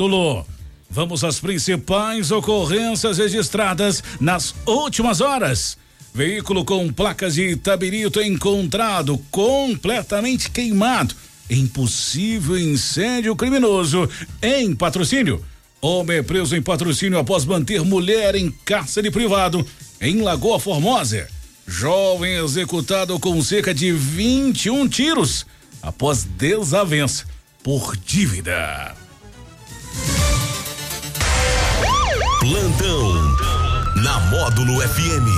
módulo. Vamos às principais ocorrências registradas nas últimas horas. Veículo com placas de Itabirito encontrado completamente queimado. Impossível incêndio criminoso em patrocínio. Homem é preso em patrocínio após manter mulher em cárcere privado em Lagoa Formosa. Jovem executado com cerca de 21 tiros após desavença por dívida. Plantão na Módulo FM.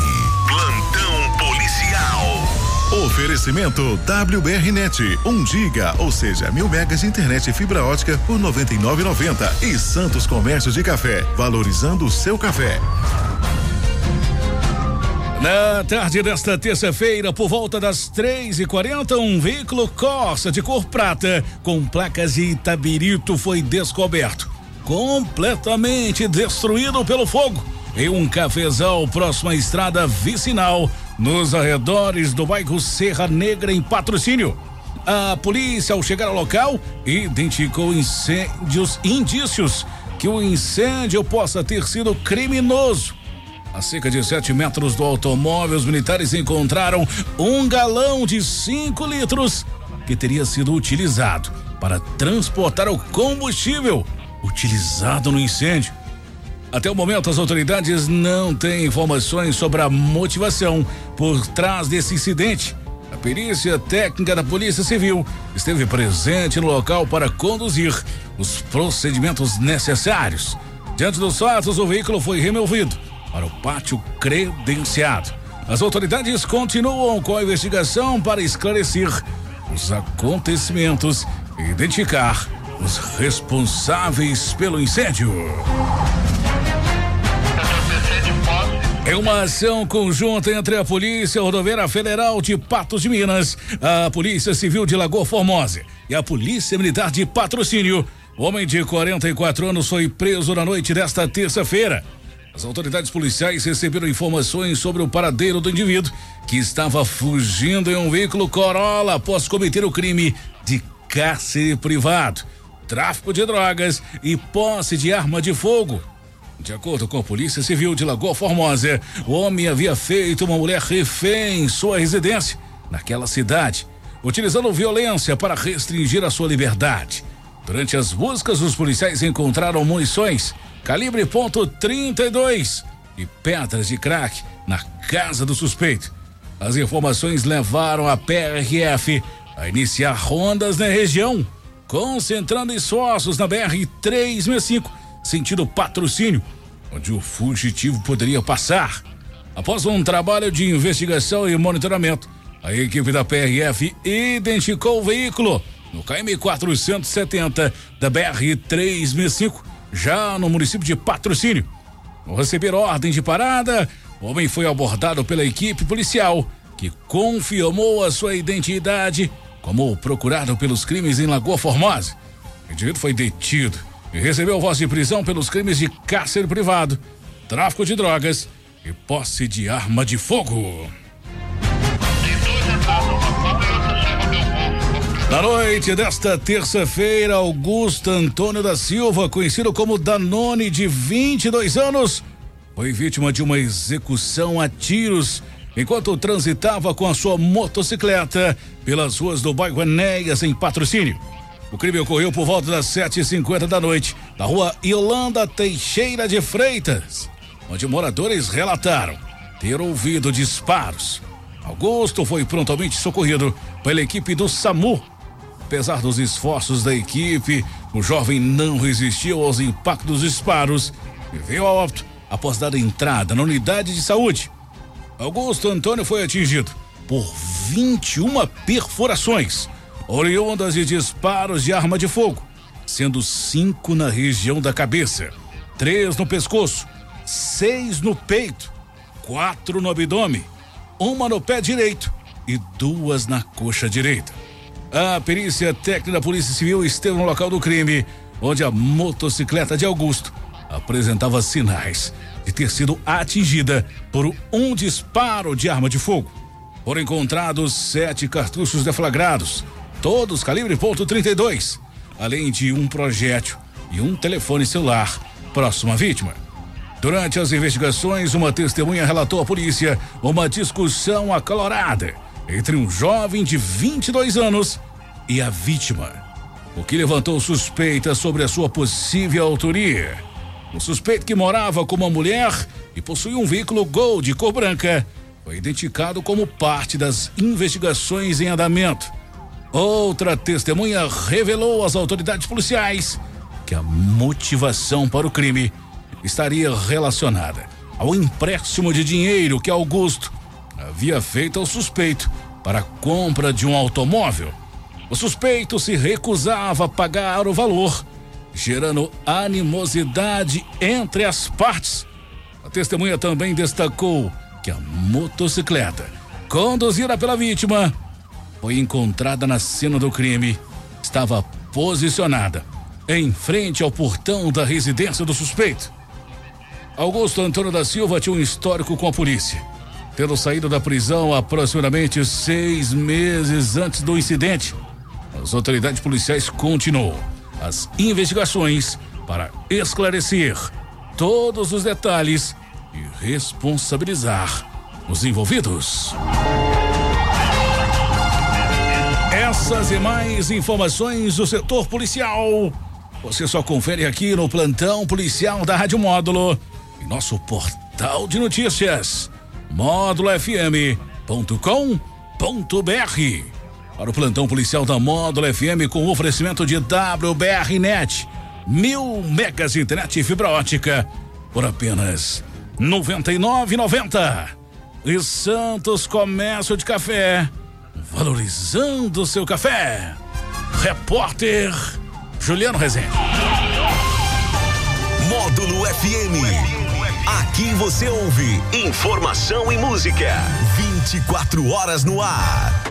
Plantão policial. Oferecimento WBRnet, 1 um giga, ou seja, mil megas de internet e fibra ótica por 99,90 e Santos Comércio de Café, valorizando o seu café. Na tarde desta terça-feira, por volta das três e quarenta, um veículo Corsa de cor prata com placas de Itabirito foi descoberto, completamente destruído pelo fogo. Em um cafezal próximo à estrada vicinal, nos arredores do bairro Serra Negra, em patrocínio. A polícia, ao chegar ao local, identificou incêndios, indícios que o incêndio possa ter sido criminoso. A cerca de 7 metros do automóvel, os militares encontraram um galão de 5 litros que teria sido utilizado para transportar o combustível utilizado no incêndio. Até o momento, as autoridades não têm informações sobre a motivação por trás desse incidente. A perícia técnica da Polícia Civil esteve presente no local para conduzir os procedimentos necessários. Diante dos fatos, o veículo foi removido para o pátio credenciado. As autoridades continuam com a investigação para esclarecer os acontecimentos e identificar os responsáveis pelo incêndio. Em uma ação conjunta entre a Polícia Rodoviária Federal de Patos de Minas, a Polícia Civil de Lagoa Formosa e a Polícia Militar de Patrocínio, o homem de 44 anos foi preso na noite desta terça-feira. As autoridades policiais receberam informações sobre o paradeiro do indivíduo que estava fugindo em um veículo Corolla após cometer o crime de cárcere privado, tráfico de drogas e posse de arma de fogo. De acordo com a Polícia Civil de Lagoa Formosa, o homem havia feito uma mulher refém em sua residência naquela cidade, utilizando violência para restringir a sua liberdade. Durante as buscas, os policiais encontraram munições calibre ponto .32 e pedras de crack na casa do suspeito. As informações levaram a PRF a iniciar rondas na região, concentrando esforços na BR 365, sentido patrocínio, onde o fugitivo poderia passar. Após um trabalho de investigação e monitoramento, a equipe da PRF identificou o veículo no KM 470 da BR 365 já no município de Patrocínio. Ao receber ordem de parada, o homem foi abordado pela equipe policial, que confirmou a sua identidade como procurado pelos crimes em Lagoa Formosa. O indivíduo foi detido e recebeu voz de prisão pelos crimes de cárcere privado, tráfico de drogas e posse de arma de fogo. Na noite desta terça-feira, Augusto Antônio da Silva, conhecido como Danone, de 22 anos, foi vítima de uma execução a tiros enquanto transitava com a sua motocicleta pelas ruas do bairro Enéas, em patrocínio. O crime ocorreu por volta das 7h50 da noite, na rua Yolanda Teixeira de Freitas, onde moradores relataram ter ouvido disparos. Augusto foi prontamente socorrido pela equipe do SAMU Apesar dos esforços da equipe, o jovem não resistiu aos impactos dos disparos e veio a óbito após dar entrada na unidade de saúde. Augusto Antônio foi atingido por 21 perfurações, oriundas de disparos de arma de fogo, sendo cinco na região da cabeça, três no pescoço, seis no peito, quatro no abdômen, uma no pé direito e duas na coxa direita. A perícia técnica da Polícia Civil esteve no local do crime, onde a motocicleta de Augusto apresentava sinais de ter sido atingida por um disparo de arma de fogo. Foram encontrados sete cartuchos deflagrados, todos calibre .32, além de um projétil e um telefone celular próximo à vítima. Durante as investigações, uma testemunha relatou à polícia uma discussão acalorada entre um jovem de 22 anos e a vítima, o que levantou suspeitas sobre a sua possível autoria. O suspeito que morava com uma mulher e possuía um veículo Gol de cor branca foi identificado como parte das investigações em andamento. Outra testemunha revelou às autoridades policiais que a motivação para o crime estaria relacionada ao empréstimo de dinheiro que Augusto havia feito ao suspeito para a compra de um automóvel. O suspeito se recusava a pagar o valor, gerando animosidade entre as partes. A testemunha também destacou que a motocicleta conduzida pela vítima foi encontrada na cena do crime. Estava posicionada em frente ao portão da residência do suspeito. Augusto Antônio da Silva tinha um histórico com a polícia, tendo saído da prisão aproximadamente seis meses antes do incidente. As autoridades policiais continuam as investigações para esclarecer todos os detalhes e responsabilizar os envolvidos. Essas e mais informações do setor policial você só confere aqui no plantão policial da Rádio Módulo em nosso portal de notícias módulofm.com.br. Para o plantão policial da Módulo FM com oferecimento de WBRnet, mil megas de internet e fibra ótica por apenas R$ 99,90. E Santos Comércio de Café, valorizando seu café. Repórter Juliano Rezende. Módulo FM. Aqui você ouve informação e música. 24 horas no ar.